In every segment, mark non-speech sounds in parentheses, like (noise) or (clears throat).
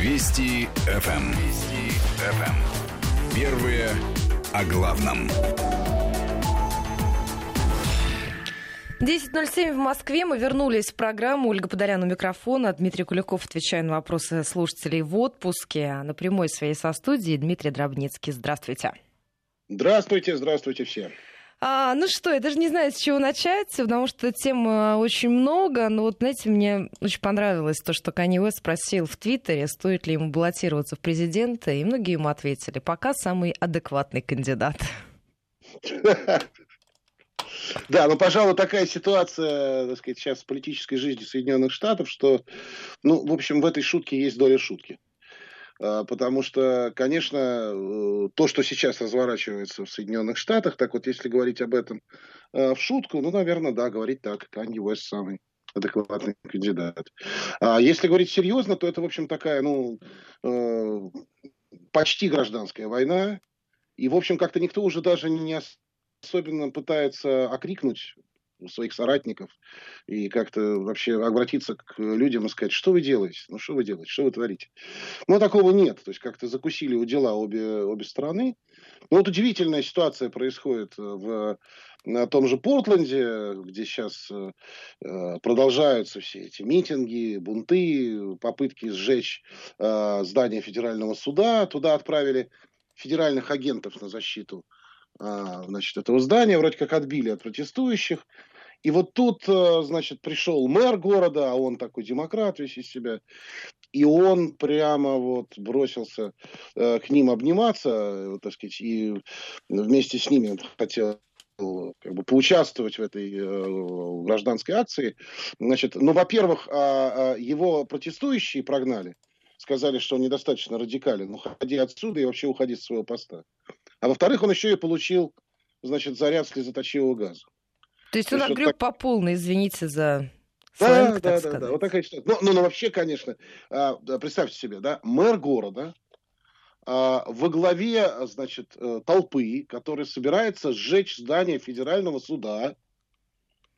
Вести ФМ. Эм. Вести ФМ. Эм. Первые о главном. 10.07 в Москве. Мы вернулись в программу. Ольга Подолян у микрофона. Дмитрий Куликов отвечает на вопросы слушателей в отпуске. На прямой своей со студии Дмитрий Дробницкий. Здравствуйте. Здравствуйте, здравствуйте все. А, ну что, я даже не знаю, с чего начать, потому что тем э, очень много. Но вот, знаете, мне очень понравилось то, что Канье Уэст спросил в Твиттере, стоит ли ему баллотироваться в президенты, и многие ему ответили, пока самый адекватный кандидат. Да, ну, пожалуй, такая ситуация, так сказать, сейчас в политической жизни Соединенных Штатов, что, ну, в общем, в этой шутке есть доля шутки. А, потому что, конечно, э, то, что сейчас разворачивается в Соединенных Штатах, так вот, если говорить об этом э, в шутку, ну, наверное, да, говорить так, Канье Уэст самый адекватный кандидат. А если говорить серьезно, то это, в общем, такая, ну, э, почти гражданская война, и, в общем, как-то никто уже даже не особенно пытается окрикнуть своих соратников и как-то вообще обратиться к людям и сказать, что вы делаете, ну что вы делаете, что вы творите. Но такого нет, то есть как-то закусили у дела обе, обе стороны. Но вот удивительная ситуация происходит в на том же Портленде, где сейчас э, продолжаются все эти митинги, бунты, попытки сжечь э, здание федерального суда. Туда отправили федеральных агентов на защиту э, значит, этого здания, вроде как отбили от протестующих. И вот тут, э, значит, пришел мэр города, а он такой демократ весь из себя, и он прямо вот бросился э, к ним обниматься, э, так сказать, и вместе с ними хотел как бы поучаствовать в этой э, гражданской акции. Значит, ну, во-первых, э, его протестующие прогнали, сказали, что он недостаточно радикален, ну, ходи отсюда и вообще уходи с своего поста. А во-вторых, он еще и получил, значит, заряд слезоточивого газа. То есть он огреб так... по полной, извините за сленг, да, да, да, да, вот такая ситуация. Ну, ну, ну, вообще, конечно, а, представьте себе, да, мэр города а, во главе, значит, э, толпы, которая собирается сжечь здание федерального суда,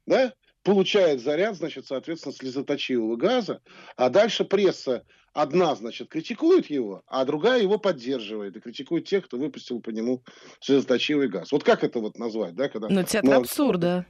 да, получает заряд, значит, соответственно, слезоточивого газа, а дальше пресса одна, значит, критикует его, а другая его поддерживает и критикует тех, кто выпустил по нему слезоточивый газ. Вот как это вот назвать, да? Когда ну, театр абсурда.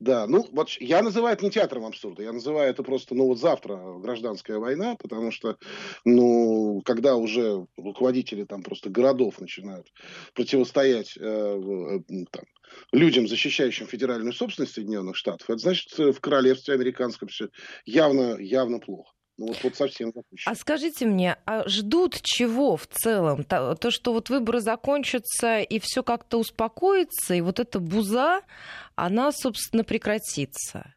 Да, ну вот я называю это не театром абсурда, я называю это просто, ну вот завтра гражданская война, потому что, ну, когда уже руководители там просто городов начинают противостоять э, э там, людям, защищающим федеральную собственность Соединенных Штатов, это значит в королевстве американском все явно, явно плохо. Ну, вот, вот совсем запущено. А скажите мне, а ждут чего в целом? То, то, что вот выборы закончатся и все как-то успокоится, и вот эта буза, она, собственно, прекратится?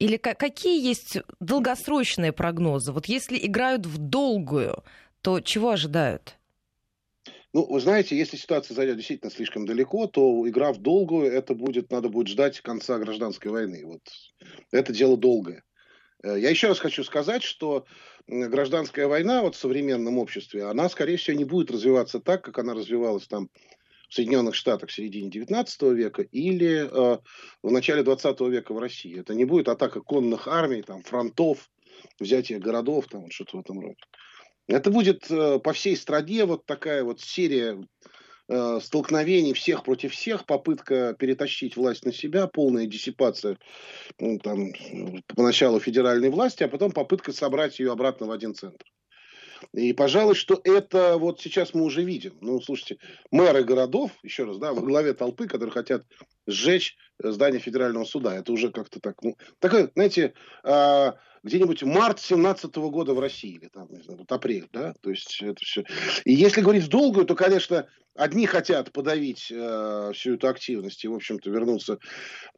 Или какие есть долгосрочные прогнозы? Вот если играют в долгую, то чего ожидают? Ну, вы знаете, если ситуация зайдет действительно слишком далеко, то игра в долгую, это будет, надо будет ждать конца гражданской войны. Вот это дело долгое. Э, я еще раз хочу сказать, что гражданская война вот в современном обществе, она, скорее всего, не будет развиваться так, как она развивалась там в Соединенных Штатах в середине 19 века или э, в начале 20 века в России. Это не будет атака конных армий, там, фронтов, взятие городов, там, вот что-то в этом роде. Это будет э, по всей стране вот такая вот серия Э, столкновений всех против всех, попытка перетащить власть на себя, полная диссипация ну, там, поначалу федеральной власти, а потом попытка собрать ее обратно в один центр. И, пожалуй, что это вот сейчас мы уже видим. Ну, слушайте, мэры городов, еще раз, да, во главе толпы, которые хотят сжечь здание федерального суда. Это уже как-то так, ну, такое, знаете, э, где-нибудь март 17 года в России, или там, не знаю, вот апрель, да, то есть это все. И если говорить в долгую, то, конечно, одни хотят подавить э, всю эту активность и, в общем-то, вернуться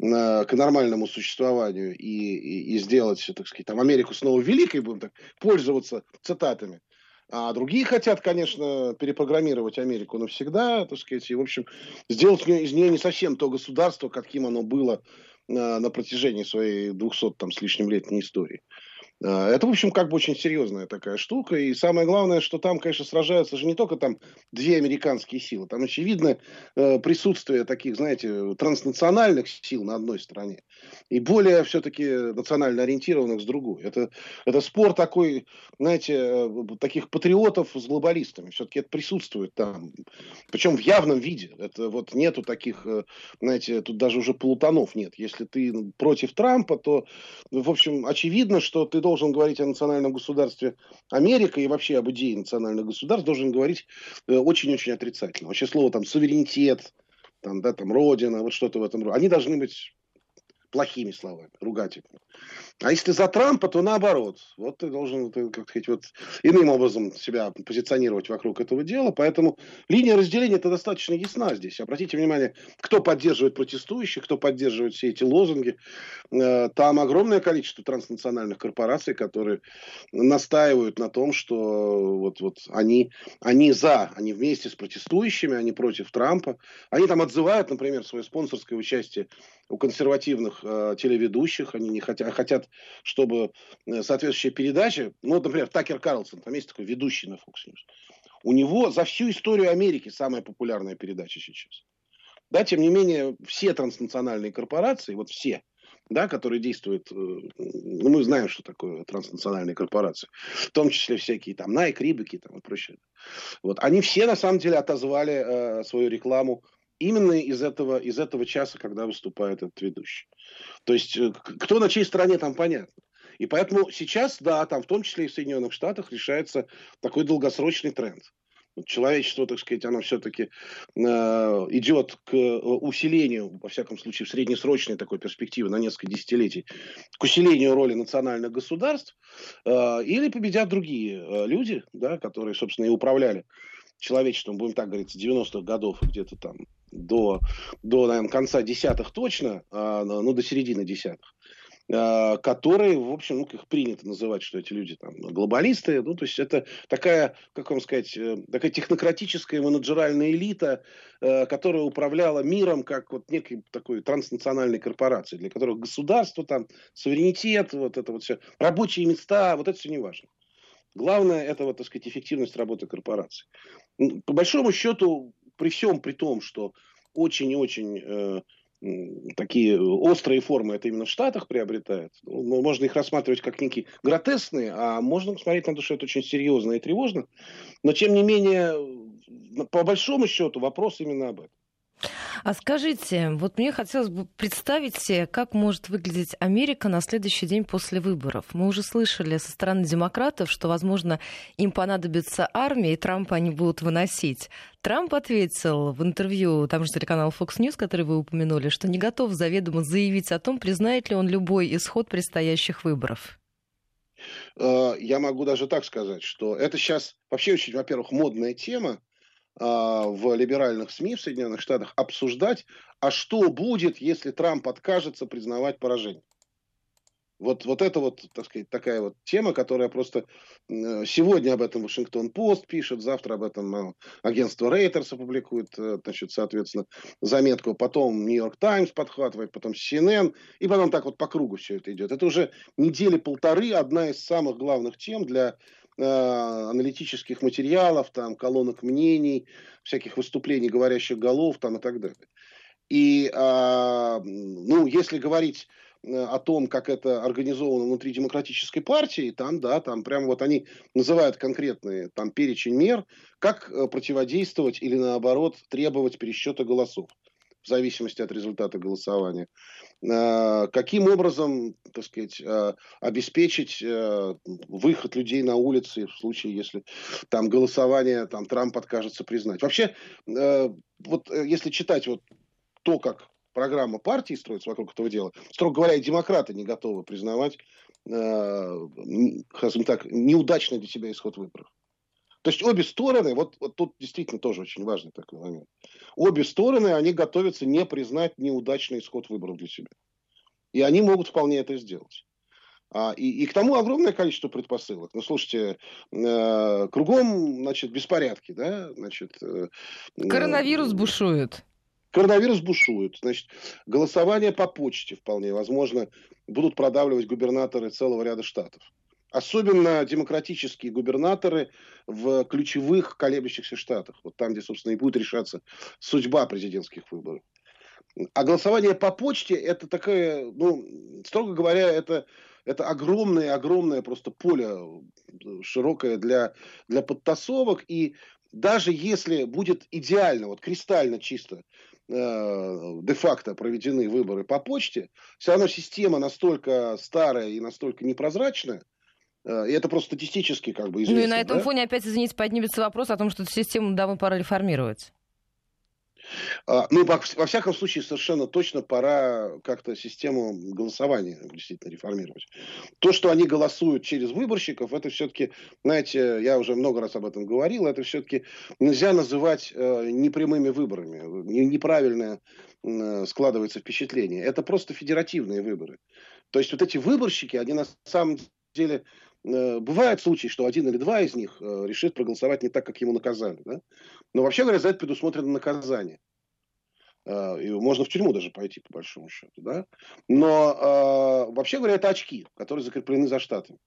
э, к нормальному существованию и, и, и сделать, так сказать, там, Америку снова великой, будем так пользоваться цитатами. А другие хотят, конечно, перепрограммировать Америку навсегда, так сказать, и, в общем, сделать из нее не совсем то государство, каким оно было на, протяжении своей 200 там, с лишним летней истории. А, это, в общем, как бы очень серьезная такая штука. И самое главное, что там, конечно, сражаются же не только там две американские силы. Там, очевидно, э, присутствие таких, знаете, транснациональных сил на одной стороне и более все-таки национально ориентированных с другой. Это, это спор такой, знаете, э, таких патриотов с глобалистами. Все-таки это присутствует там. Причем в явном виде. Это вот нету таких, э, знаете, тут даже уже полутонов нет. Если ты против Трампа, то, в общем, очевидно, что ты должен говорить о национальном государстве Америка и вообще об идее национальных государств должен говорить э, очень-очень отрицательно. Вообще слово там суверенитет, там, да, там, родина, вот что-то в этом роде. Они должны быть плохими словами, ругательными. А если за Трампа, то наоборот. Вот ты должен, как сказать, вот иным образом себя позиционировать вокруг этого дела. Поэтому линия разделения это достаточно ясна здесь. Обратите внимание, кто поддерживает протестующих, кто поддерживает все эти лозунги. Э, там огромное количество транснациональных корпораций, которые настаивают на том, что вот, вот они, они за, они вместе с протестующими, они против Трампа. Они там отзывают, например, свое спонсорское участие у консервативных э, телеведущих, они не хотят, хотят, чтобы э, соответствующая передача, ну, например, Такер Карлсон, там есть такой ведущий на Fox News, у него за всю историю Америки самая популярная передача сейчас. Да, тем не менее, все транснациональные корпорации, вот все, да, которые действуют, э, ну, мы знаем, что такое транснациональные корпорации, в том числе всякие там Nike, Рибаки там, и прочее. Вот, они все на самом деле отозвали э, свою рекламу именно из этого, из этого часа, когда выступает этот ведущий. То есть, э, кто на чьей стороне, там понятно. И поэтому сейчас, да, там в том числе и в Соединенных Штатах решается такой долгосрочный тренд. Человечество, так сказать, оно все-таки э, идет к э, усилению, во всяком случае, в среднесрочной такой перспективе на несколько десятилетий, к усилению роли национальных государств, э, или победят другие э, люди, да, которые, собственно, и управляли человечеством, будем так говорить, с 90-х годов где-то там до, до наверное, конца десятых точно, а, ну, до середины десятых, а, которые, в общем, ну, как принято называть, что эти люди там глобалисты, ну, то есть это такая, как вам сказать, э, такая технократическая менеджеральная элита, э, которая управляла миром как вот некой такой транснациональной корпорацией, для которых государство там, суверенитет, вот это вот все, рабочие места, вот это все не важно. Главное это, вот, так сказать, эффективность работы корпорации. По большому счету, при всем при том, что очень и очень э, такие острые формы это именно в Штатах приобретает. Ну, можно их рассматривать как некие гротесные, а можно смотреть на то, что это очень серьезно и тревожно. Но, тем не менее, по большому счету, вопрос именно об этом. А скажите, вот мне хотелось бы представить себе, как может выглядеть Америка на следующий день после выборов. Мы уже слышали со стороны демократов, что, возможно, им понадобится армия, и Трампа они будут выносить. Трамп ответил в интервью там же телеканал Fox News, который вы упомянули, что не готов заведомо заявить о том, признает ли он любой исход предстоящих выборов. Э, я могу даже так сказать, что это сейчас вообще очень, во-первых, модная тема, в либеральных СМИ в Соединенных Штатах обсуждать, а что будет, если Трамп откажется признавать поражение. Вот, вот это вот, так сказать, такая вот тема, которая просто сегодня об этом Вашингтон Пост пишет, завтра об этом а, агентство Рейтерс опубликует, э, значит, соответственно, заметку, потом Нью-Йорк Таймс подхватывает, потом CNN, и потом так вот по кругу все это идет. Это уже недели полторы одна из самых главных тем для Э, аналитических материалов, там, колонок мнений, всяких выступлений говорящих голов там, и так далее. И, а, ну, если говорить э, о том, как это организовано внутри демократической партии, там, да, там прямо вот они называют конкретные там перечень мер, как э, противодействовать или наоборот требовать пересчета голосов в зависимости от результата голосования. Э, каким образом, так сказать, э, обеспечить э, выход людей на улицы в случае, если там голосование, там Трамп откажется признать. Вообще, вот если читать вот то, как программа партии строится вокруг этого дела, строго говоря, и демократы не готовы признавать, скажем так, неудачный для себя исход выборов. То есть обе стороны, вот, вот тут действительно тоже очень важный такой момент. Обе стороны, они готовятся не признать неудачный исход выборов для себя. И они могут вполне это сделать. А, и, и к тому огромное количество предпосылок. Ну, слушайте, э, кругом, значит, беспорядки, да, значит... Э, Коронавирус бушует. Коронавирус бушует. Значит, голосование по почте вполне возможно будут продавливать губернаторы целого ряда штатов. Особенно демократические губернаторы в ключевых колеблющихся штатах. Вот там, где, собственно, и будет решаться судьба президентских выборов. А голосование по почте это такая, ну, строго говоря, это, это огромное-огромное просто поле широкое для, для подтасовок. И даже если будет идеально, вот кристально чисто Э, де-факто проведены выборы по почте, все равно система настолько старая и настолько непрозрачная, э, и это просто статистически как бы известно. Ну и на этом да? фоне опять, извините, поднимется вопрос о том, что эту систему давно пора реформировать. А, ну, во, всяком случае, совершенно точно пора как-то систему голосования действительно реформировать. То, что они голосуют через выборщиков, это все-таки, знаете, я уже много раз об этом говорил, это все-таки нельзя называть э, непрямыми выборами. Неправильное э, складывается впечатление. Это просто федеративные выборы. То есть вот эти выборщики, они на самом деле э, Бывают случаи, что один или два из них э, решит проголосовать не так, как ему наказали. Да? Но вообще говоря, за это предусмотрено наказание. А, и можно в тюрьму даже пойти, по большому счету. Да? Но э, вообще говоря, это очки, которые закреплены за штатами.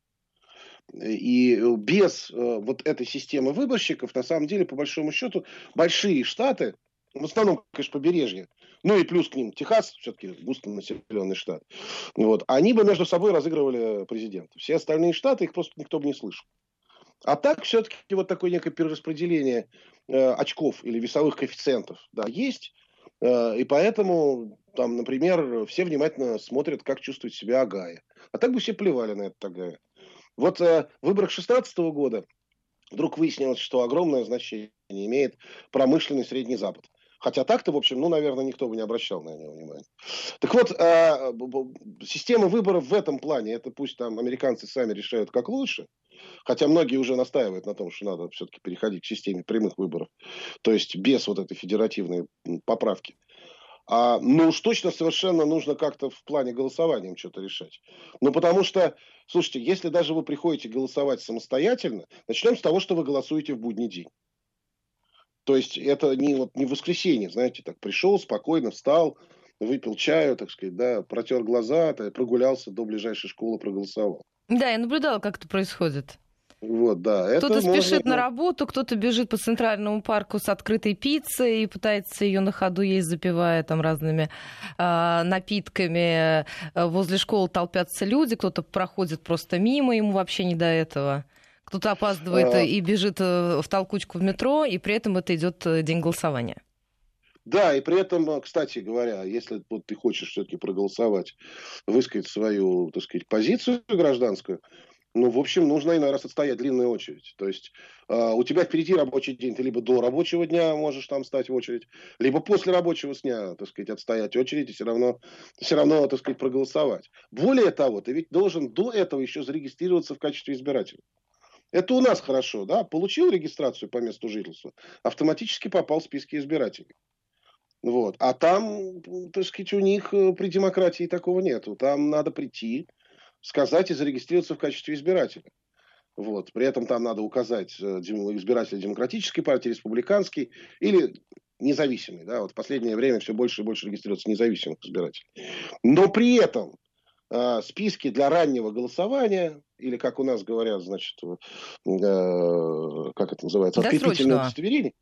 И без э, вот этой системы выборщиков, на самом деле, по большому счету, большие штаты, в основном, конечно, побережье, ну и плюс к ним Техас, все-таки густонаселенный штат, вот, они бы между собой разыгрывали президента. Все остальные штаты, их просто никто бы не слышал. А так все-таки вот такое некое перераспределение э, очков или весовых коэффициентов да, есть. Э, и поэтому, там, например, все внимательно смотрят, как чувствует себя Агая. А так бы все плевали на это Агая. Вот э, в выборах 2016 года вдруг выяснилось, что огромное значение имеет промышленный Средний Запад. Хотя так-то, в общем, ну, наверное, никто бы не обращал на него внимания. Так вот, э, система выборов в этом плане, это пусть там американцы сами решают, как лучше, хотя многие уже настаивают на том, что надо все-таки переходить к системе прямых выборов, то есть без вот этой федеративной поправки. А, ну уж точно совершенно нужно как-то в плане голосования что-то решать. Ну потому что, слушайте, если даже вы приходите голосовать самостоятельно, начнем с того, что вы голосуете в будний день. То есть это не, вот, не воскресенье, знаете, так пришел, спокойно встал, выпил чаю, так сказать, да, протер глаза, прогулялся до ближайшей школы, проголосовал. Да, я наблюдала, как это происходит. Вот, да. Кто-то спешит на работу, кто-то бежит по центральному парку с открытой пиццей и пытается ее на ходу есть, запивая там разными э, напитками. Возле школы толпятся люди, кто-то проходит просто мимо, ему вообще не до этого. Кто-то опаздывает а... и бежит э, в толкучку в метро, и при этом это идет э, день голосования. Да, и при этом, кстати говоря, если вот ты хочешь все-таки проголосовать, высказать свою, так сказать, позицию гражданскую, ну, в общем, нужно иной раз отстоять длинную очередь. То есть э, у тебя впереди рабочий день, ты либо до рабочего дня можешь там стать в очередь, либо после рабочего дня, так сказать, отстоять очередь и все равно, все равно, так сказать, проголосовать. Более того, ты ведь должен до этого еще зарегистрироваться в качестве избирателя. Это у нас хорошо, да, получил регистрацию по месту жительства, автоматически попал в списки избирателей. Вот. А там, так сказать, у них э, при демократии такого нету. Там надо прийти, сказать и зарегистрироваться в качестве избирателя. Вот. При этом там надо указать э, избирателя демократической партии, республиканской или независимый. Да? Вот в последнее время все больше и больше регистрируется независимых избирателей. Но при этом э, списки для раннего голосования, или как у нас говорят, значит, э, как это называется, открепительное удостоверение.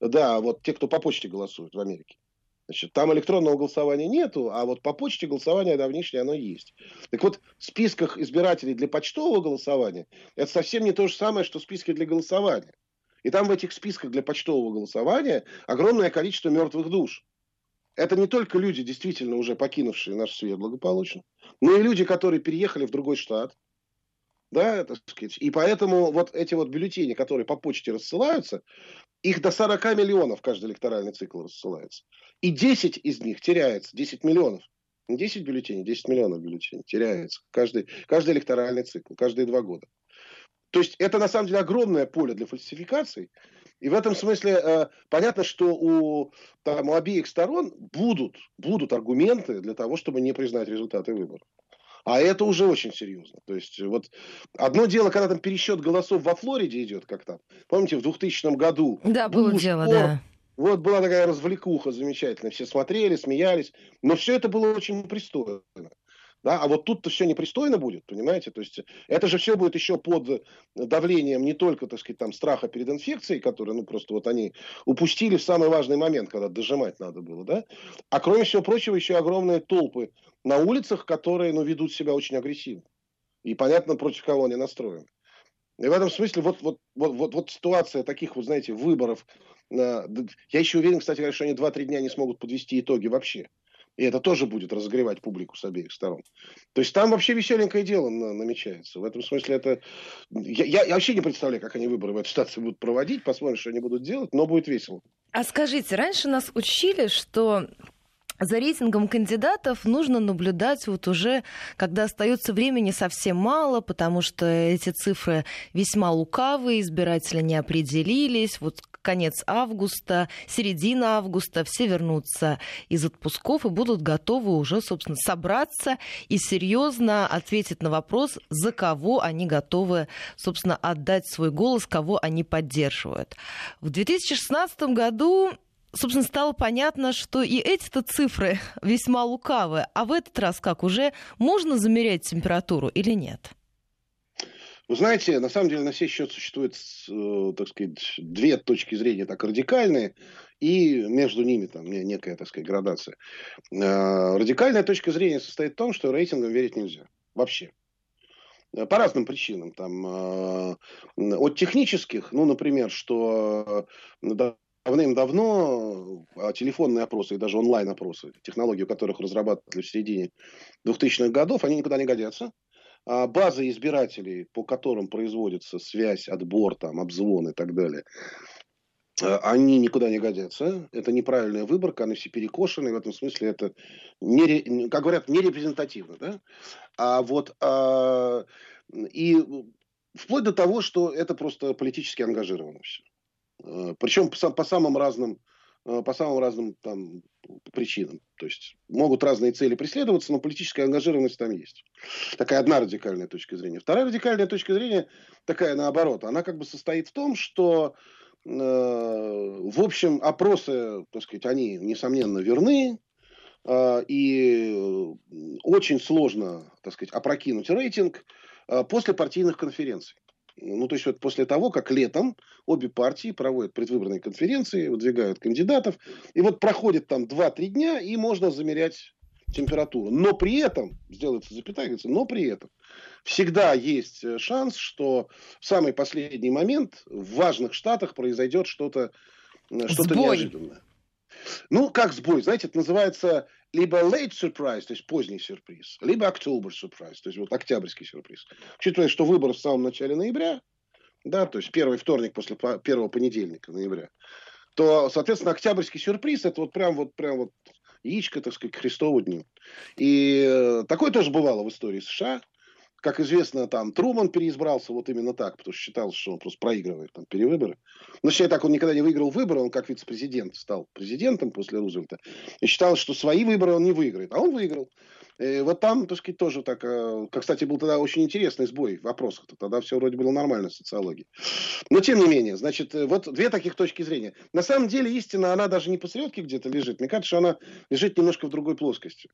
Да, вот те, кто по почте голосуют в Америке. Значит, там электронного голосования нету, а вот по почте голосование давнишнее оно есть. Так вот, в списках избирателей для почтового голосования это совсем не то же самое, что списки для голосования. И там в этих списках для почтового голосования огромное количество мертвых душ. Это не только люди, действительно уже покинувшие наш свет благополучно, но и люди, которые переехали в другой штат, да, так сказать. И поэтому вот эти вот бюллетени, которые по почте рассылаются, их до 40 миллионов каждый электоральный цикл рассылается. И 10 из них теряется, 10 миллионов. Не 10 бюллетеней, 10 миллионов бюллетеней теряется каждый, каждый электоральный цикл, каждые два года. То есть это на самом деле огромное поле для фальсификаций. И в этом смысле э, понятно, что у, там, у обеих сторон будут, будут аргументы для того, чтобы не признать результаты выборов. А это уже очень серьезно. То есть вот одно дело, когда там пересчет голосов во Флориде идет, как там. Помните, в 2000 году. Да, было Буш, дело, Форд, да. Вот была такая развлекуха замечательная. Все смотрели, смеялись. Но все это было очень пристойно. Да? А вот тут-то все непристойно будет, понимаете? То есть это же все будет еще под давлением не только, так сказать, там, страха перед инфекцией, который, ну, просто вот они упустили в самый важный момент, когда дожимать надо было, да? А кроме всего прочего, еще огромные толпы на улицах, которые, ну, ведут себя очень агрессивно. И понятно, против кого они настроены. И в этом смысле вот, вот, вот, вот, вот ситуация таких, вот знаете, выборов. Э, я еще уверен, кстати что они 2-3 дня не смогут подвести итоги вообще. И это тоже будет разогревать публику с обеих сторон. То есть там вообще веселенькое дело намечается. В этом смысле это... Я, я, я вообще не представляю, как они выборы в этой ситуации будут проводить. Посмотрим, что они будут делать, но будет весело. А скажите, раньше нас учили, что за рейтингом кандидатов нужно наблюдать вот уже, когда остается времени совсем мало, потому что эти цифры весьма лукавые, избиратели не определились. Вот конец августа, середина августа, все вернутся из отпусков и будут готовы уже, собственно, собраться и серьезно ответить на вопрос, за кого они готовы, собственно, отдать свой голос, кого они поддерживают. В 2016 году собственно, стало понятно, что и эти-то цифры весьма лукавы. А в этот раз как, уже можно замерять температуру или нет? Вы знаете, на самом деле на сей счет существует, э, так сказать, две точки зрения так радикальные, и между ними там некая, так сказать, градация. Э, радикальная точка зрения состоит в том, что рейтингам верить нельзя. Вообще. Э, по разным причинам. Там, от технических, ну, например, что давным-давно а, телефонные опросы и даже онлайн-опросы, технологию которых разрабатывали в середине 2000-х годов, они никуда не годятся. А базы избирателей, по которым производится связь, отбор, там, обзвон и так далее, а, они никуда не годятся. Это неправильная выборка, они все перекошены. В этом смысле это, не, как говорят, нерепрезентативно. Да? А вот, а, и вплоть до того, что это просто политически ангажировано все. Э, Причем по самым разным э, по самым разным там, причинам. То есть могут разные цели преследоваться, но политическая ангажированность там есть. Такая одна радикальная точка зрения. Вторая радикальная точка зрения, такая наоборот, она как бы состоит в том, что э, в общем опросы, так сказать, они несомненно верны, э, и очень сложно, так сказать, опрокинуть рейтинг э, после партийных конференций. Ну, то есть вот после того, как летом обе партии проводят предвыборные конференции, выдвигают кандидатов, и вот проходит там 2-3 дня, и можно замерять температуру. Но при этом, сделается запятая, говорится, но при этом всегда есть э, шанс, что в самый последний момент в важных штатах произойдет что-то э, что неожиданное. Ну, как сбой, знаете, это называется либо late surprise, то есть поздний сюрприз, либо October surprise, то есть вот октябрьский сюрприз. Учитывая, что выборы в самом начале ноября, да, то есть первый вторник после первого понедельника ноября, то, соответственно, октябрьский сюрприз это вот прям вот прям вот яичко, так сказать, к Христову дню. И э, такое тоже бывало в истории США как известно, там Труман переизбрался вот именно так, потому что считал, что он просто проигрывает там перевыборы. Но считая так, он никогда не выиграл выборы, он как вице-президент стал президентом после Рузвельта. И считал, что свои выборы он не выиграет. А он выиграл. И вот там, так сказать, тоже так, э, как, кстати, был тогда очень интересный сбой в вопросах. -то. Тогда все вроде было нормально в социологии. Но тем не менее, значит, э, вот две таких точки зрения. На самом деле истина, она даже не посередке где-то лежит. Мне кажется, что она лежит немножко в другой плоскости.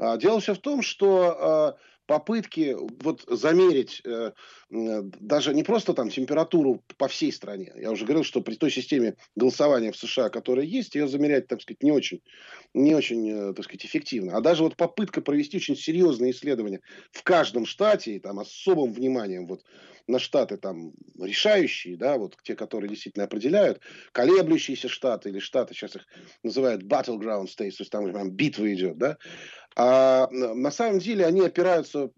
А, дело все в том, что а, попытки вот замерить э, даже не просто там температуру по всей стране. Я уже говорил, что при той системе голосования в США, которая есть, ее замерять, так сказать, не очень, не очень, э, так сказать, эффективно. А даже вот попытка провести очень серьезные исследования в каждом штате, и там особым вниманием вот на штаты там решающие, да, вот те, которые действительно определяют, колеблющиеся штаты или штаты, сейчас их называют battleground states, то есть там прям битва идет, да, а на самом деле они опираются,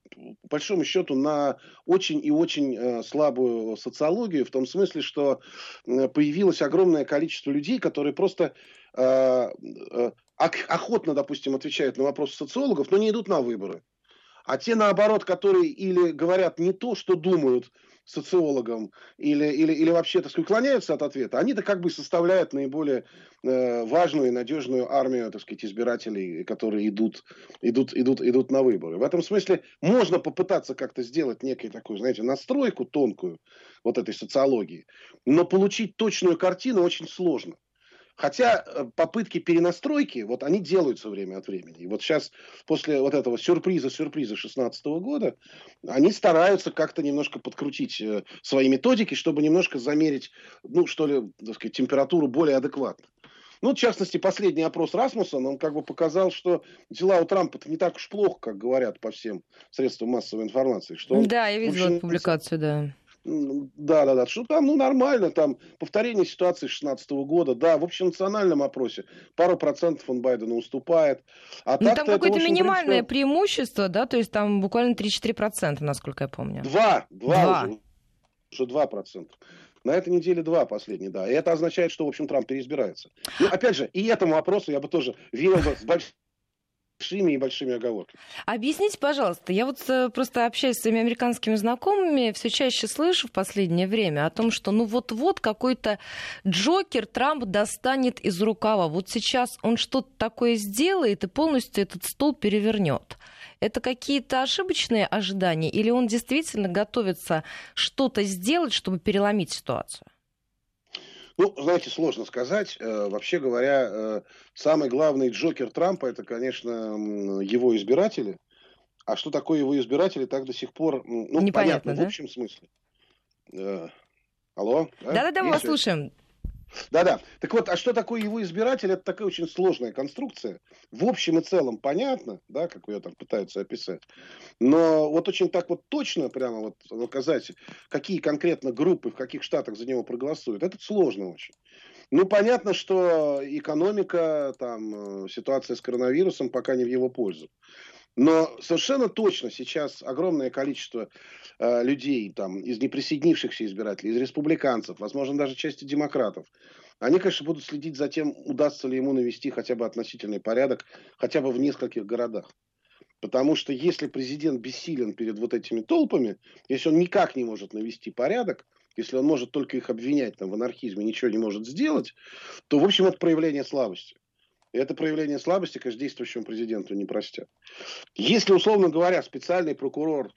по большому счету, на очень и очень э, слабую социологию, в том смысле, что появилось огромное количество людей, которые просто э, э, охотно, допустим, отвечают на вопросы социологов, но не идут на выборы. А те, наоборот, которые или говорят не то, что думают социологам, или, или, или вообще, так сказать, уклоняются от ответа, они-то как бы составляют наиболее э, важную и надежную армию, так сказать, избирателей, которые идут, идут, идут, идут на выборы. В этом смысле можно попытаться как-то сделать некую такую, знаете, настройку тонкую вот этой социологии, но получить точную картину очень сложно. Хотя э, попытки перенастройки, вот они делаются время от времени. И вот сейчас, после вот этого сюрприза-сюрприза 2016 года, они стараются как-то немножко подкрутить э, свои методики, чтобы немножко замерить, ну, что ли, так сказать, температуру более адекватно. Ну, в частности, последний опрос Расмуссона, он как бы показал, что дела у Трампа не так уж плохо, как говорят по всем средствам массовой информации. Что он, да, я видела эту публикацию, да. Да, да, да. Что там, ну, нормально, там, повторение ситуации 2016 года, да, в общенациональном опросе пару процентов он Байдену уступает. А ну, там какое-то минимальное принципе... преимущество, да, то есть там буквально 3-4 процента, насколько я помню. Два, два, два. уже, уже 2 процента. На этой неделе два последние, да. И это означает, что, в общем, Трамп переизбирается. Ну, опять же, и этому вопросу я бы тоже верил бы с большим большими и большими оговорками. Объясните, пожалуйста, я вот э, просто общаюсь с своими американскими знакомыми, все чаще слышу в последнее время о том, что ну вот-вот какой-то Джокер Трамп достанет из рукава. Вот сейчас он что-то такое сделает и полностью этот стол перевернет. Это какие-то ошибочные ожидания или он действительно готовится что-то сделать, чтобы переломить ситуацию? Ну, знаете, сложно сказать. Э, вообще говоря, э, самый главный Джокер Трампа это, конечно, его избиратели. А что такое его избиратели, так до сих пор, ну, Непонятно, понятно, да? в общем смысле. Э, алло? Да-да-да, мы вас слушаем. Да-да. Так вот, а что такое его избиратель? Это такая очень сложная конструкция. В общем и целом понятно, да, как ее там пытаются описать. Но вот очень так вот точно прямо вот указать, какие конкретно группы в каких штатах за него проголосуют, это сложно очень. Ну, понятно, что экономика, там, э, ситуация с коронавирусом пока не в его пользу. Но совершенно точно сейчас огромное количество э, людей там, из неприсоединившихся избирателей, из республиканцев, возможно, даже части демократов, они, конечно, будут следить за тем, удастся ли ему навести хотя бы относительный порядок, хотя бы в нескольких городах. Потому что если президент бессилен перед вот этими толпами, если он никак не может навести порядок, если он может только их обвинять там, в анархизме, ничего не может сделать, то, в общем, это проявление слабости. Это проявление слабости, конечно, действующему президенту не простят. Если, условно говоря, специальный прокурор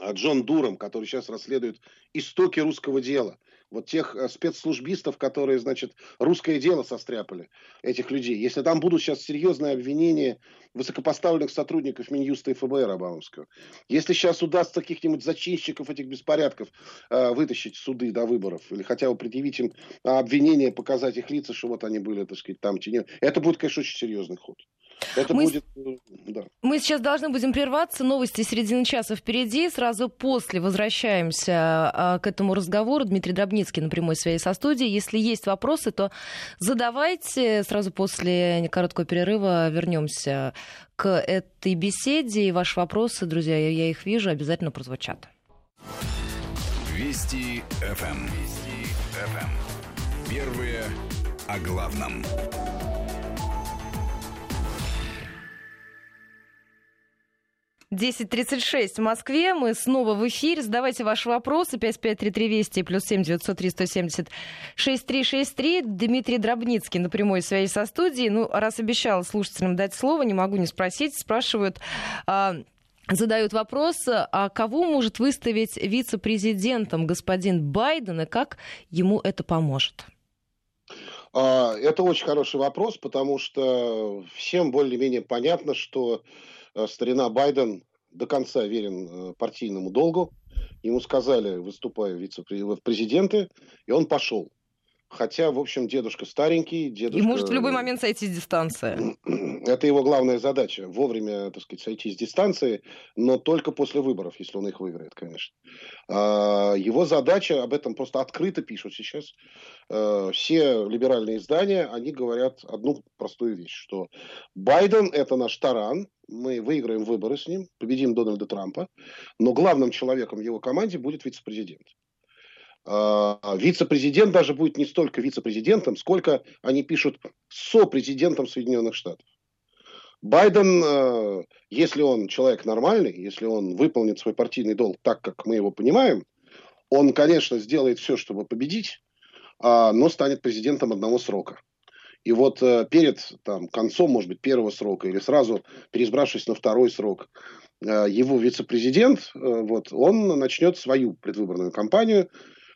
а, Джон Дуром, который сейчас расследует истоки русского дела, вот тех э, спецслужбистов, которые, значит, русское дело состряпали, этих людей. Если там будут сейчас серьезные обвинения высокопоставленных сотрудников Минюста и ФБР Обамовского, если сейчас удастся каких-нибудь зачинщиков этих беспорядков э, вытащить суды до выборов, или хотя бы предъявить им обвинения, показать их лица, что вот они были, так сказать, там, тенё, это будет, конечно, очень серьезный ход. Это мы, будет, э, да. Мы сейчас должны будем прерваться. Новости середины часа впереди. Сразу после возвращаемся а, к этому разговору. Дмитрий Дробницкий на прямой связи со студией. Если есть вопросы, то задавайте. Сразу после короткого перерыва вернемся к этой беседе. И ваши вопросы, друзья, я их вижу, обязательно прозвучат. Вести ФМ. Эм. Вести ФМ. Эм. Первые о главном. 10.36 в Москве. Мы снова в эфире. Задавайте ваши вопросы. 5533 Вести плюс 7 903 170 6363. Дмитрий Дробницкий на прямой связи со студией. Ну, раз обещала слушателям дать слово, не могу не спросить. Спрашивают, а, задают вопрос, а кого может выставить вице-президентом господин Байден и как ему это поможет? А, это очень хороший вопрос, потому что всем более-менее понятно, что старина Байден до конца верен э, партийному долгу. Ему сказали, выступая в президенты, и он пошел. Хотя, в общем, дедушка старенький, дедушка... И может в любой момент сойти с дистанции. (clears throat) Это его главная задача, вовремя, так сказать, сойти с дистанции, но только после выборов, если он их выиграет, конечно. А, его задача, об этом просто открыто пишут сейчас, э, все либеральные издания, они говорят одну простую вещь, что Байден – это наш таран, мы выиграем выборы с ним, победим Дональда Трампа, но главным человеком в его команде будет вице-президент. А, вице-президент даже будет не столько вице-президентом, сколько они пишут со-президентом Соединенных Штатов. Байден, э, если он человек нормальный, если он выполнит свой партийный долг так, как мы его понимаем, он, конечно, сделает все, чтобы победить, а, но станет президентом одного срока. И вот э, перед там, концом, может быть, первого срока или сразу переизбравшись на второй срок, э, его вице-президент, вот, он начнет свою предвыборную кампанию,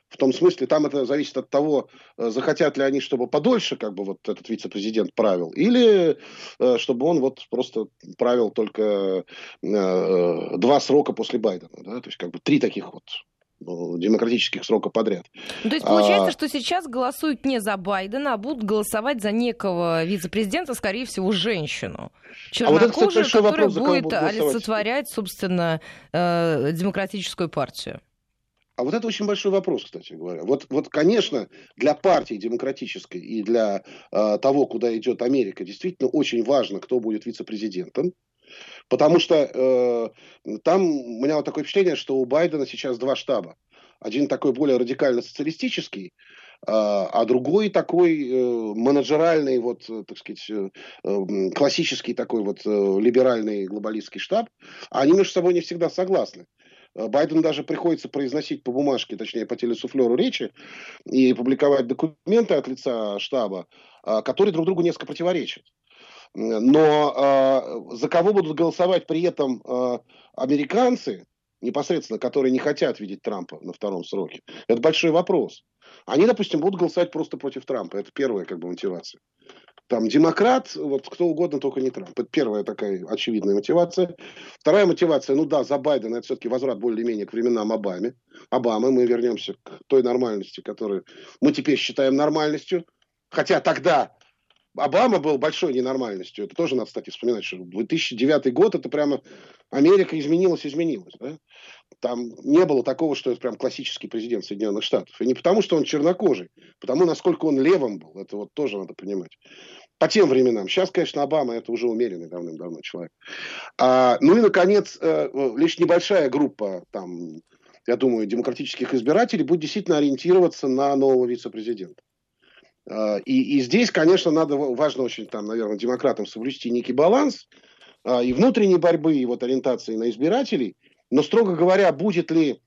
В том смысле, там это зависит от того, э, захотят ли они, чтобы подольше как бы вот этот вице-президент правил, или э, чтобы он вот просто правил только э, два срока после Байдена. Да? То есть как бы три таких вот ну, демократических срока подряд. Ну, то есть получается, а... что сейчас голосуют не за Байдена, а будут голосовать за некого вице-президента, скорее всего, женщину. Чернокожую, а вот это, кстати, которая вопрос, будет олицетворять, собственно, э, демократическую партию. А вот это очень большой вопрос, кстати говоря. Вот, вот конечно, для партии демократической и для э, того, куда идет Америка, действительно очень важно, кто будет вице-президентом. Потому что э, там у меня вот такое впечатление, что у Байдена сейчас два штаба. Один такой более радикально социалистический, э, а другой такой э, менеджеральный, вот, э, так сказать, э, э, классический такой вот э, либеральный глобалистский штаб. Они между собой не всегда согласны. Э, Байден даже приходится произносить по бумажке, точнее по телесуфлеру речи и публиковать документы от лица штаба, э, которые друг другу несколько противоречат. Но э, за кого будут голосовать при этом э, американцы, непосредственно, которые не хотят видеть Трампа на втором сроке, это большой вопрос. Они, допустим, будут голосовать просто против Трампа. Это первая как бы мотивация. Там демократ, вот кто угодно, только не Трамп. Это первая такая очевидная мотивация. Вторая мотивация, ну да, за Байдена это все-таки возврат более-менее к временам Обамы. Обамы, мы вернемся к той нормальности, которую мы теперь считаем нормальностью. Хотя тогда Обама был большой ненормальностью. Это тоже надо, кстати, вспоминать, что 2009 год это прямо Америка изменилась, изменилась. Да? Там не было такого, что это прям классический президент Соединенных Штатов. И не потому, что он чернокожий, потому, насколько он левым был. Это вот тоже надо понимать. По тем временам. Сейчас, конечно, Обама это уже умеренный давным-давно человек. А, ну и, наконец, э, лишь небольшая группа там, я думаю, демократических избирателей будет действительно ориентироваться на нового вице-президента. А, и, и здесь, конечно, надо, важно очень, там, наверное, демократам соблюсти некий баланс а, и внутренней борьбы, и вот ориентации на избирателей. Но, строго говоря, будет ли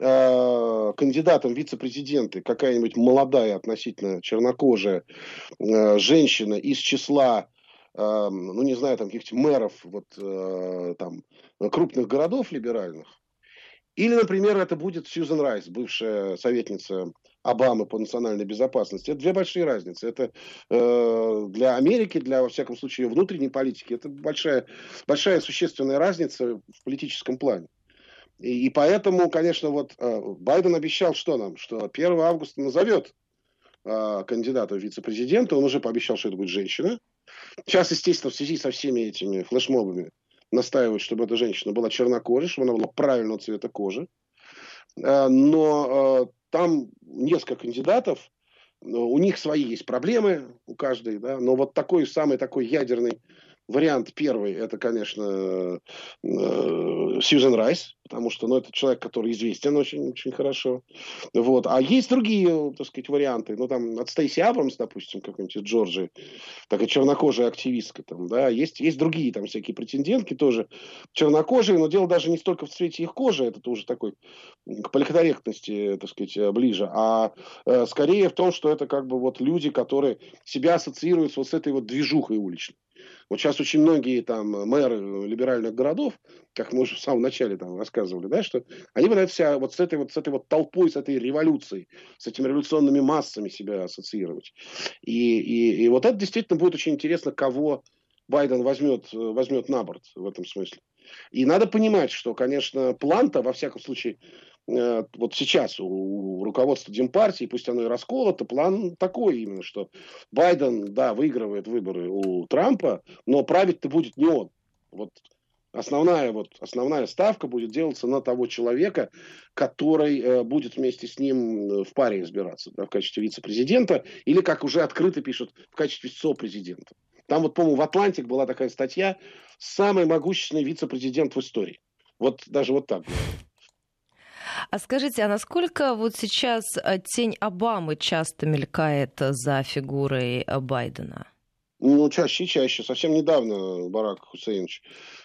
э, кандидатом вице-президенты какая-нибудь молодая, относительно чернокожая э, женщина из числа э, ну, не знаю, там, каких-то мэров вот, э, там, крупных городов либеральных, или, например, это будет Сьюзен Райс, бывшая советница Обамы по национальной безопасности. Это две большие разницы. Это э, для Америки, для, во всяком случае, внутренней политики, это большая, большая существенная разница в политическом плане. И, и поэтому, конечно, вот э, Байден обещал что нам? Что 1 августа назовет э, кандидата в вице-президента. Он уже пообещал, что это будет женщина. Сейчас, естественно, в связи со всеми этими флешмобами настаивают, чтобы эта женщина была чернокожей, чтобы она была правильного цвета кожи. Э, но э, там несколько кандидатов, у них свои есть проблемы у каждой, да, но вот такой самый такой ядерный Вариант первый, это, конечно, э, Сьюзен Райс, потому что, ну, это человек, который известен очень, очень хорошо. Вот. А есть другие, так сказать, варианты. Ну, там, от Стейси Абрамс, допустим, какой-нибудь из Джорджии, такая чернокожая активистка, там, да, есть, есть другие там всякие претендентки тоже чернокожие, но дело даже не столько в цвете их кожи, это уже такой к политкорректности, так сказать, ближе, а э, скорее в том, что это как бы вот люди, которые себя ассоциируют вот с этой вот движухой уличной. Вот сейчас очень многие там мэры либеральных городов, как мы уже в самом начале там рассказывали, да, что они вот вся вот с этой вот, с этой вот толпой, с этой революцией, с этими революционными массами себя ассоциировать. И, и, и вот это действительно будет очень интересно, кого Байден возьмет, возьмет на борт в этом смысле. И надо понимать, что, конечно, план-то, во всяком случае, Э, вот сейчас у руководства Демпартии, пусть оно и расколото, план такой именно, что Байден, да, выигрывает выборы у Трампа, но править-то будет не он. Вот основная, вот, основная ставка будет делаться на того человека, который э, будет вместе с ним в паре избираться да, в качестве вице-президента или, как уже открыто пишут, в качестве со-президента. Там вот, по-моему, в Атлантик была такая статья «Самый могущественный вице-президент в истории». Вот даже вот так. А скажите, а насколько вот сейчас э, тень Обамы часто мелькает за фигурой э, Байдена? Ну, чаще и чаще. Совсем недавно Барак Хусейнович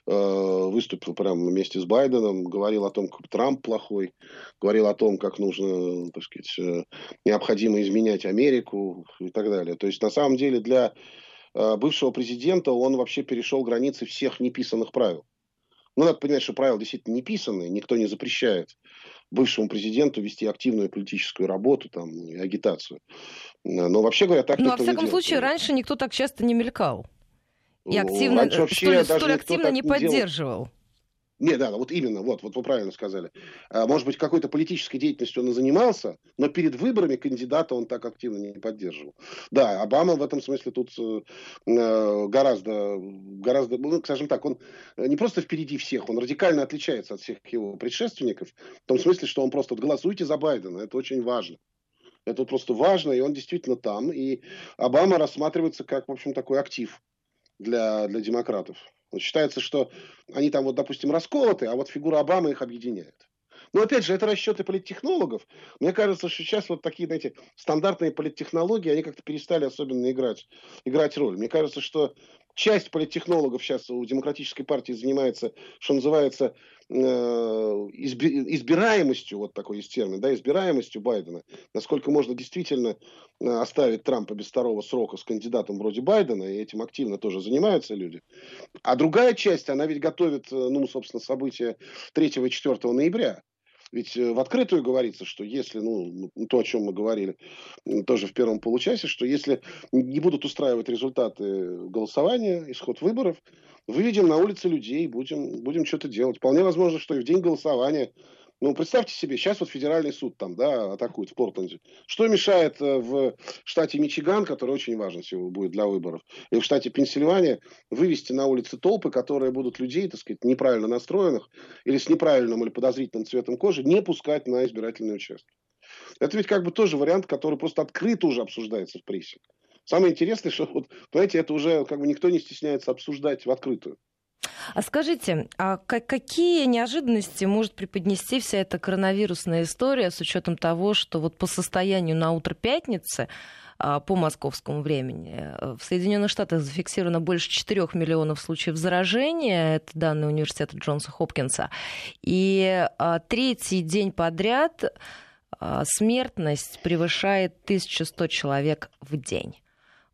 э, выступил прямо вместе с Байденом, говорил о том, как Трамп плохой, говорил о том, как нужно, так сказать, э, необходимо изменять Америку и так далее. То есть, на самом деле, для э, бывшего президента он вообще перешел границы всех неписанных правил. Ну, надо понимать, что правила действительно не писанные, никто не запрещает бывшему президенту вести активную политическую работу там, и агитацию. Но вообще говоря, так Ну, во всяком случае, раньше никто так часто не мелькал. И активно, вообще, столь, столь активно не поддерживал. Делал. Не, да, вот именно, вот, вот вы правильно сказали. А, может быть, какой-то политической деятельностью он и занимался, но перед выборами кандидата он так активно не поддерживал. Да, Обама в этом смысле тут э, э гораздо, гораздо, ну, скажем так, он не просто впереди всех, он радикально отличается от всех его предшественников, в том смысле, что он просто вот, голосуйте за Байдена, это очень важно. Это просто важно, и он действительно там. И Обама рассматривается как, в общем, такой актив для, для демократов. Считается, что они там, вот, допустим, расколоты, а вот фигура Обамы их объединяет. Но опять же, это расчеты политтехнологов. Мне кажется, что сейчас вот такие, знаете, стандартные политтехнологии, они как-то перестали особенно играть, играть роль. Мне кажется, что часть политтехнологов сейчас у демократической партии занимается, что называется, э, избираемостью, вот такой есть термин, да, избираемостью Байдена, насколько можно действительно э, оставить Трампа без второго срока с кандидатом вроде Байдена, и этим активно тоже занимаются люди. А другая часть, она ведь готовит, э, ну, собственно, события 3 и 4 ноября. Ведь э, в открытую говорится, что если, ну, то, о чем мы говорили тоже в первом получасе, что если не будут устраивать результаты голосования, исход выборов, выведем на улицы людей, будем, будем что-то делать. Вполне возможно, что и в день голосования ну, представьте себе, сейчас вот федеральный суд там, да, атакует в Портленде. Что мешает э, в штате Мичиган, который очень важен сегодня будет для выборов, и в штате Пенсильвания вывести на улицы толпы, которые будут людей, так сказать, неправильно настроенных или с неправильным или подозрительным цветом кожи не пускать на избирательный участок. Это ведь как бы тоже вариант, который просто открыто уже обсуждается в прессе. Самое интересное, что, вот, понимаете, это уже как бы никто не стесняется обсуждать в открытую. А скажите, а какие неожиданности может преподнести вся эта коронавирусная история с учетом того, что вот по состоянию на утро пятницы а, по московскому времени. Э, в Соединенных Штатах зафиксировано больше 4 миллионов случаев заражения, это данные университета Джонса Хопкинса. И а, третий день подряд смертность превышает 1100 человек в день.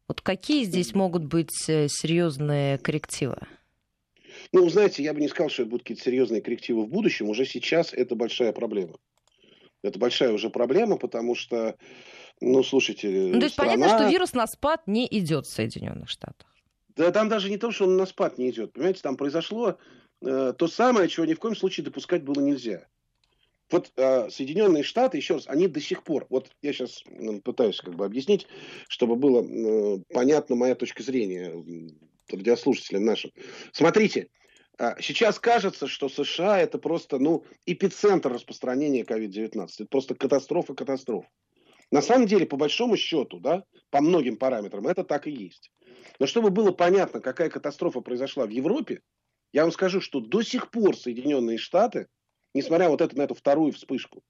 Вот какие здесь могут быть э, серьезные коррективы? Ну, знаете, я бы не сказал, что это будут какие-то серьезные коррективы в будущем. Уже сейчас это большая проблема. Это большая уже проблема, потому что, ну, слушайте... Ну, то есть страна... понятно, что вирус на спад не идет в Соединенных Штатах. Да там даже не то, что он на спад не идет. Понимаете, там произошло э, то самое, чего ни в коем случае допускать было нельзя. Вот э, Соединенные Штаты, еще раз, они до сих пор, вот я сейчас пытаюсь как бы объяснить, чтобы было э, понятна моя точка зрения радиослушателям нашим. Смотрите, а, сейчас кажется, что США это просто ну, эпицентр распространения COVID-19. Это просто катастрофа катастроф. На самом деле, по большому счету, да, по многим параметрам, это так и есть. Но чтобы было понятно, какая катастрофа произошла в Европе, я вам скажу, что до сих пор Соединенные Штаты, несмотря вот это, на эту вторую вспышку,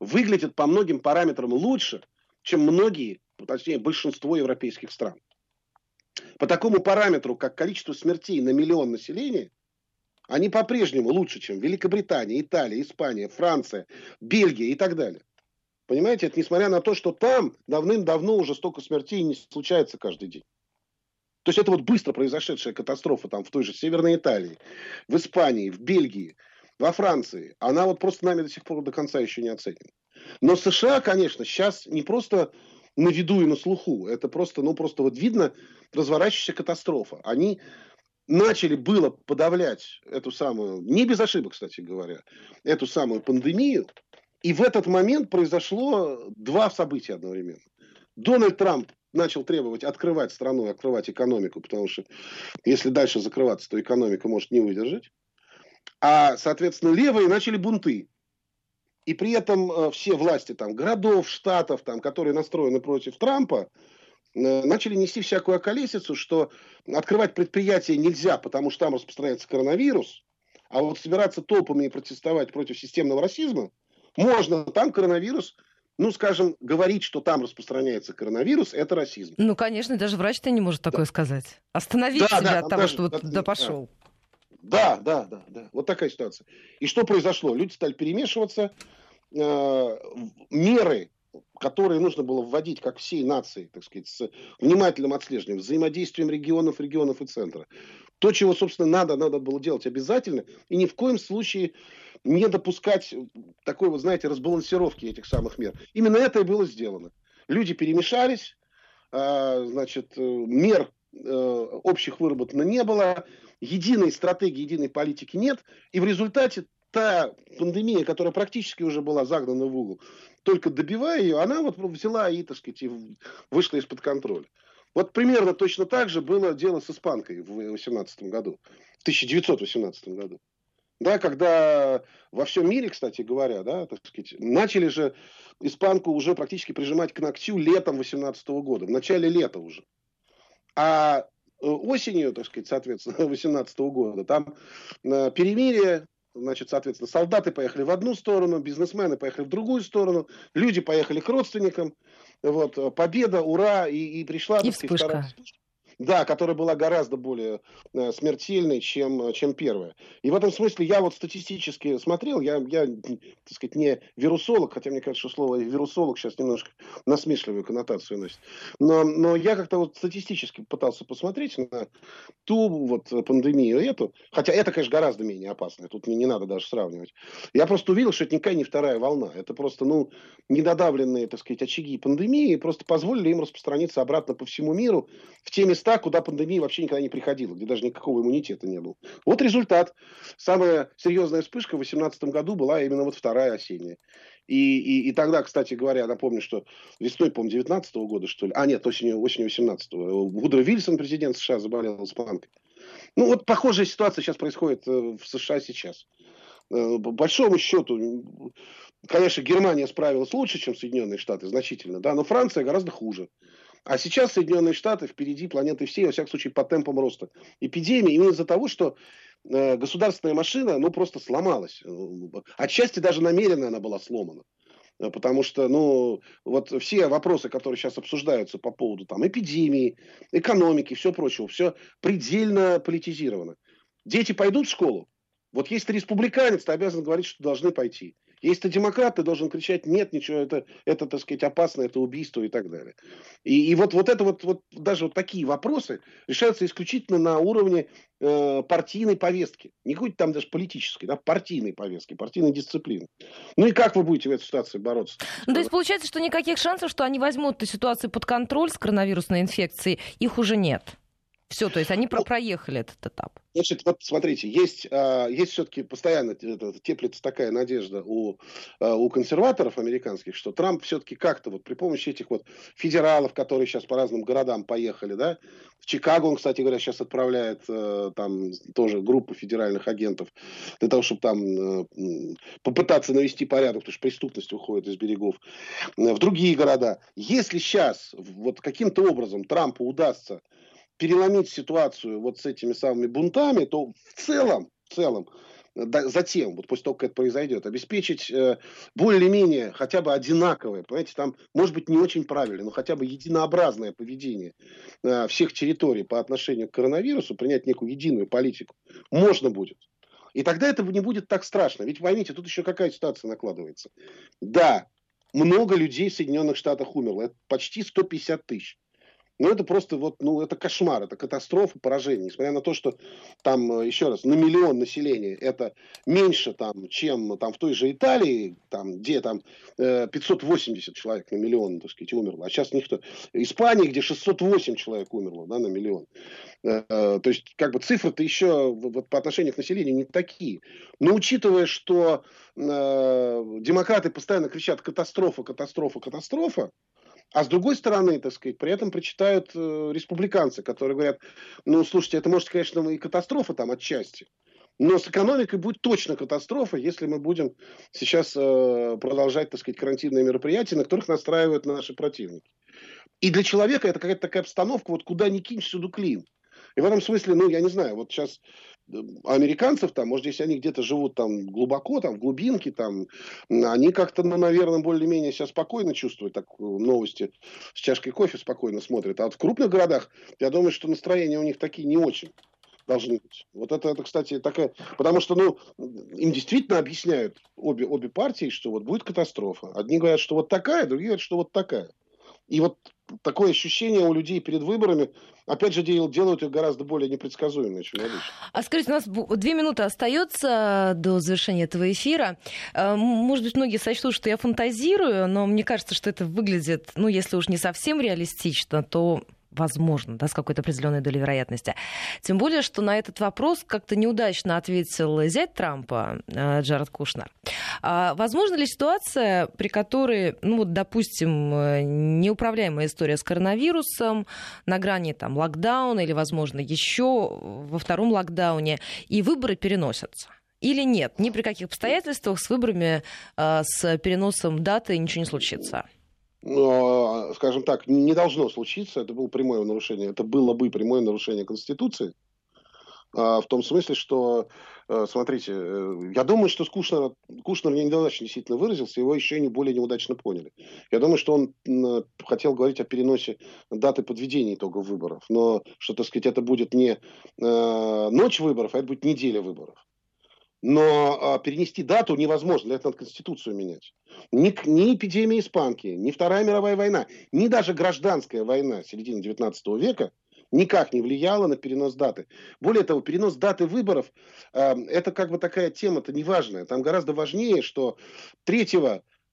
выглядят по многим параметрам лучше, чем многие, точнее большинство европейских стран. По такому параметру, как количество смертей на миллион населения, они по-прежнему лучше, чем Великобритания, Италия, Испания, Франция, Бельгия и так далее. Понимаете, это несмотря на то, что там давным-давно уже столько смертей не случается каждый день. То есть это вот быстро произошедшая катастрофа там в той же Северной Италии, в Испании, в Бельгии, во Франции. Она вот просто нами до сих пор до конца еще не оценена. Но США, конечно, сейчас не просто на виду и на слуху. Это просто, ну, просто вот видно разворачивающаяся катастрофа. Они начали было подавлять эту самую, не без ошибок, кстати говоря, эту самую пандемию. И в этот момент произошло два события одновременно. Дональд Трамп начал требовать открывать страну открывать экономику, потому что если дальше закрываться, то экономика может не выдержать. А, соответственно, левые начали бунты. И при этом э, все власти там, городов, штатов, там, которые настроены против Трампа, начали нести всякую околесицу, что открывать предприятия нельзя, потому что там распространяется коронавирус, а вот собираться толпами и протестовать против системного расизма можно. Там коронавирус ну, скажем, говорить, что там распространяется коронавирус, это расизм. Ну, конечно, даже врач-то не может такое да. сказать. Остановить да, себя да, от того, даже, что вот да, туда пошел. Да, да, да, да. Вот такая ситуация. И что произошло? Люди стали перемешиваться, Э, меры, которые нужно было вводить как всей нации, так сказать, с внимательным отслеживанием, взаимодействием регионов, регионов и центра, То, чего, собственно, надо, надо было делать обязательно, и ни в коем случае не допускать такой, вот, знаете, разбалансировки этих самых мер. Именно это и было сделано. Люди перемешались, а, значит, э, мер э, общих выработано не было, единой стратегии, единой политики нет, и в результате та пандемия, которая практически уже была загнана в угол, только добивая ее, она вот взяла и, так сказать, и вышла из-под контроля. Вот примерно точно так же было дело с испанкой в 18 году, в 1918 году. Да, когда во всем мире, кстати говоря, да, так сказать, начали же испанку уже практически прижимать к ногтю летом 18 года, в начале лета уже. А э, осенью, так сказать, соответственно, (laughs) 18 года, там э, перемирие, значит, соответственно, солдаты поехали в одну сторону, бизнесмены поехали в другую сторону, люди поехали к родственникам, вот, победа, ура, и, и пришла, и сказать, вспышка. вторая вспышка. Да, которая была гораздо более э, смертельной, чем, чем первая. И в этом смысле я вот статистически смотрел, я, я, так сказать, не вирусолог, хотя мне кажется, что слово вирусолог сейчас немножко насмешливую коннотацию носит. Но, но я как-то вот статистически пытался посмотреть на ту вот пандемию эту, хотя это, конечно, гораздо менее опасно, тут не, не надо даже сравнивать. Я просто увидел, что это никакая не вторая волна, это просто, ну, недодавленные, так сказать, очаги пандемии просто позволили им распространиться обратно по всему миру в те места, места, куда пандемия вообще никогда не приходила, где даже никакого иммунитета не было. Вот результат. Самая серьезная вспышка в 2018 году была именно вот вторая осенняя. И, и, и тогда, кстати говоря, напомню, что весной, по-моему, 19 года, что ли, а нет, осенью, осенью 18-го, Вудро Вильсон, президент США, заболел испанкой. Ну, вот похожая ситуация сейчас происходит э, в США сейчас. Э, по большому счету, конечно, Германия справилась лучше, чем Соединенные Штаты, значительно, да, но Франция гораздо хуже. А сейчас Соединенные Штаты впереди планеты всей, во всяком случае, по темпам роста эпидемии, именно из-за того, что э, государственная машина, ну, просто сломалась. Отчасти даже намеренно она была сломана. Потому что, ну, вот все вопросы, которые сейчас обсуждаются по поводу там эпидемии, экономики, все прочего, все предельно политизировано. Дети пойдут в школу? Вот если ты республиканец, ты обязан говорить, что должны пойти. Если ты демократ, ты должен кричать, нет, ничего, это, это так сказать, опасно, это убийство и так далее. И, и вот, вот это вот, вот, даже вот такие вопросы решаются исключительно на уровне э, партийной повестки. Не какой-то там даже политической, да, партийной повестки, партийной дисциплины. Ну и как вы будете в этой ситуации бороться? Ну, то есть получается, что никаких шансов, что они возьмут эту ситуацию под контроль с коронавирусной инфекцией, их уже нет? Все, то есть они ну, проехали этот этап. Значит, вот смотрите, есть, а, есть все-таки постоянно теплится такая надежда у, а, у консерваторов американских, что Трамп все-таки как-то вот при помощи этих вот федералов, которые сейчас по разным городам поехали, да, в Чикаго он, кстати говоря, сейчас отправляет э, там тоже группу федеральных агентов для того, чтобы там э, попытаться навести порядок, потому что преступность уходит из берегов, э, в другие города. Если сейчас вот каким-то образом Трампу удастся переломить ситуацию вот с этими самыми бунтами, то в целом, в целом, затем, вот после того, как это произойдет, обеспечить э, более-менее хотя бы одинаковое, понимаете, там, может быть, не очень правильно, но хотя бы единообразное поведение э, всех территорий по отношению к коронавирусу, принять некую единую политику, можно будет. И тогда это не будет так страшно. Ведь поймите, тут еще какая ситуация накладывается. Да, много людей в Соединенных Штатах умерло. Это почти 150 тысяч. Ну, это просто вот, ну, это кошмар, это катастрофа, поражение. Несмотря на то, что там, э, еще раз, на миллион населения это меньше, там, чем там в той же Италии, там, где там 580 э, человек на миллион, так сказать, умерло. А сейчас никто... Испании, где 608 человек умерло, да, на миллион. Э, то есть, как бы цифры-то еще вот, по отношению к населению не такие. Но учитывая, что э, демократы постоянно кричат катастрофа, катастрофа, катастрофа, а с другой стороны, так сказать, при этом прочитают э, республиканцы, которые говорят, ну, слушайте, это может, конечно, и катастрофа там отчасти, но с экономикой будет точно катастрофа, если мы будем сейчас э, продолжать, так сказать, карантинные мероприятия, на которых настраивают наши противники. И для человека это какая-то такая обстановка, вот куда ни кинь, всюду клин. И в этом смысле, ну, я не знаю, вот сейчас американцев там, может, если они где-то живут там глубоко, там, в глубинке, там, они как-то, ну, наверное, более-менее себя спокойно чувствуют, так, новости с чашкой кофе спокойно смотрят. А вот в крупных городах, я думаю, что настроение у них такие не очень должны быть. Вот это, это, кстати, такая... Потому что, ну, им действительно объясняют обе, обе партии, что вот будет катастрофа. Одни говорят, что вот такая, другие говорят, что вот такая. И вот такое ощущение у людей перед выборами, опять же, делают их гораздо более непредсказуемыми, чем. А скажите, у нас две минуты остается до завершения этого эфира. Э, может быть, многие сочтут, что я фантазирую, но мне кажется, что это выглядит, ну, если уж не совсем реалистично, то возможно, да, с какой-то определенной долей вероятности. Тем более, что на этот вопрос как-то неудачно ответил зять Трампа э, Джаред Кушнер. А возможно ли ситуация, при которой, ну вот, допустим, э, неуправляемая история с коронавирусом, на грани там локдауна или, возможно, еще во втором локдауне, и выборы переносятся? Или нет? Ни при каких обстоятельствах с выборами, э, с переносом даты ничего не случится? Скажем так, не должно случиться, это было прямое нарушение, это было бы прямое нарушение Конституции, а, в том смысле, что, э, смотрите, э, я думаю, что Кушнер, Кушнер неудачно действительно выразился, его еще не более неудачно поняли. Я думаю, что он хотел говорить о переносе даты подведения итогов выборов, но что, так сказать, это будет не э, ночь выборов, а это будет неделя выборов. Но а, перенести дату невозможно, для этого надо Конституцию менять. Ни, ни эпидемия испанки, ни Вторая мировая война, ни даже гражданская война середины XIX века никак не влияла на перенос даты. Более того, перенос даты выборов э, это как бы такая тема-то неважная. Там гораздо важнее, что 3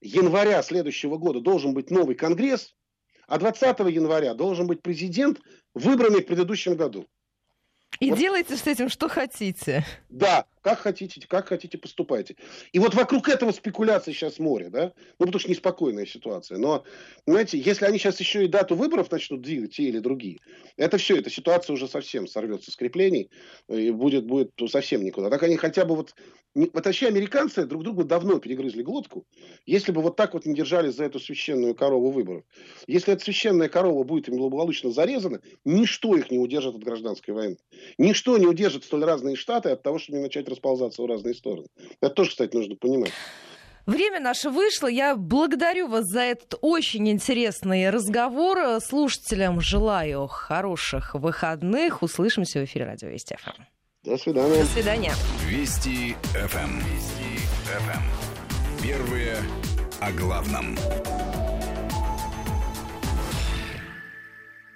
января следующего года должен быть новый конгресс, а 20 января должен быть президент, выбранный в предыдущем году. И вот. делайте с этим что хотите. Да, как хотите, как хотите, поступайте. И вот вокруг этого спекуляции сейчас море, да? Ну, потому что неспокойная ситуация. Но, знаете, если они сейчас еще и дату выборов начнут двигать, те или другие, это все, эта ситуация уже совсем сорвется с креплений и будет, будет совсем никуда. Так они хотя бы вот... Вот вообще американцы друг другу давно перегрызли глотку, если бы вот так вот не держались за эту священную корову выборов. Если эта священная корова будет им благополучно зарезана, ничто их не удержит от гражданской войны. Ничто не удержит столь разные штаты от того, чтобы не начать расползаться в разные стороны. Это тоже, кстати, нужно понимать. Время наше вышло. Я благодарю вас за этот очень интересный разговор. Слушателям желаю хороших выходных. Услышимся в эфире Радио Вести ФМ. До свидания. До свидания. Вести ФМ. Вести ФМ. Первые о главном.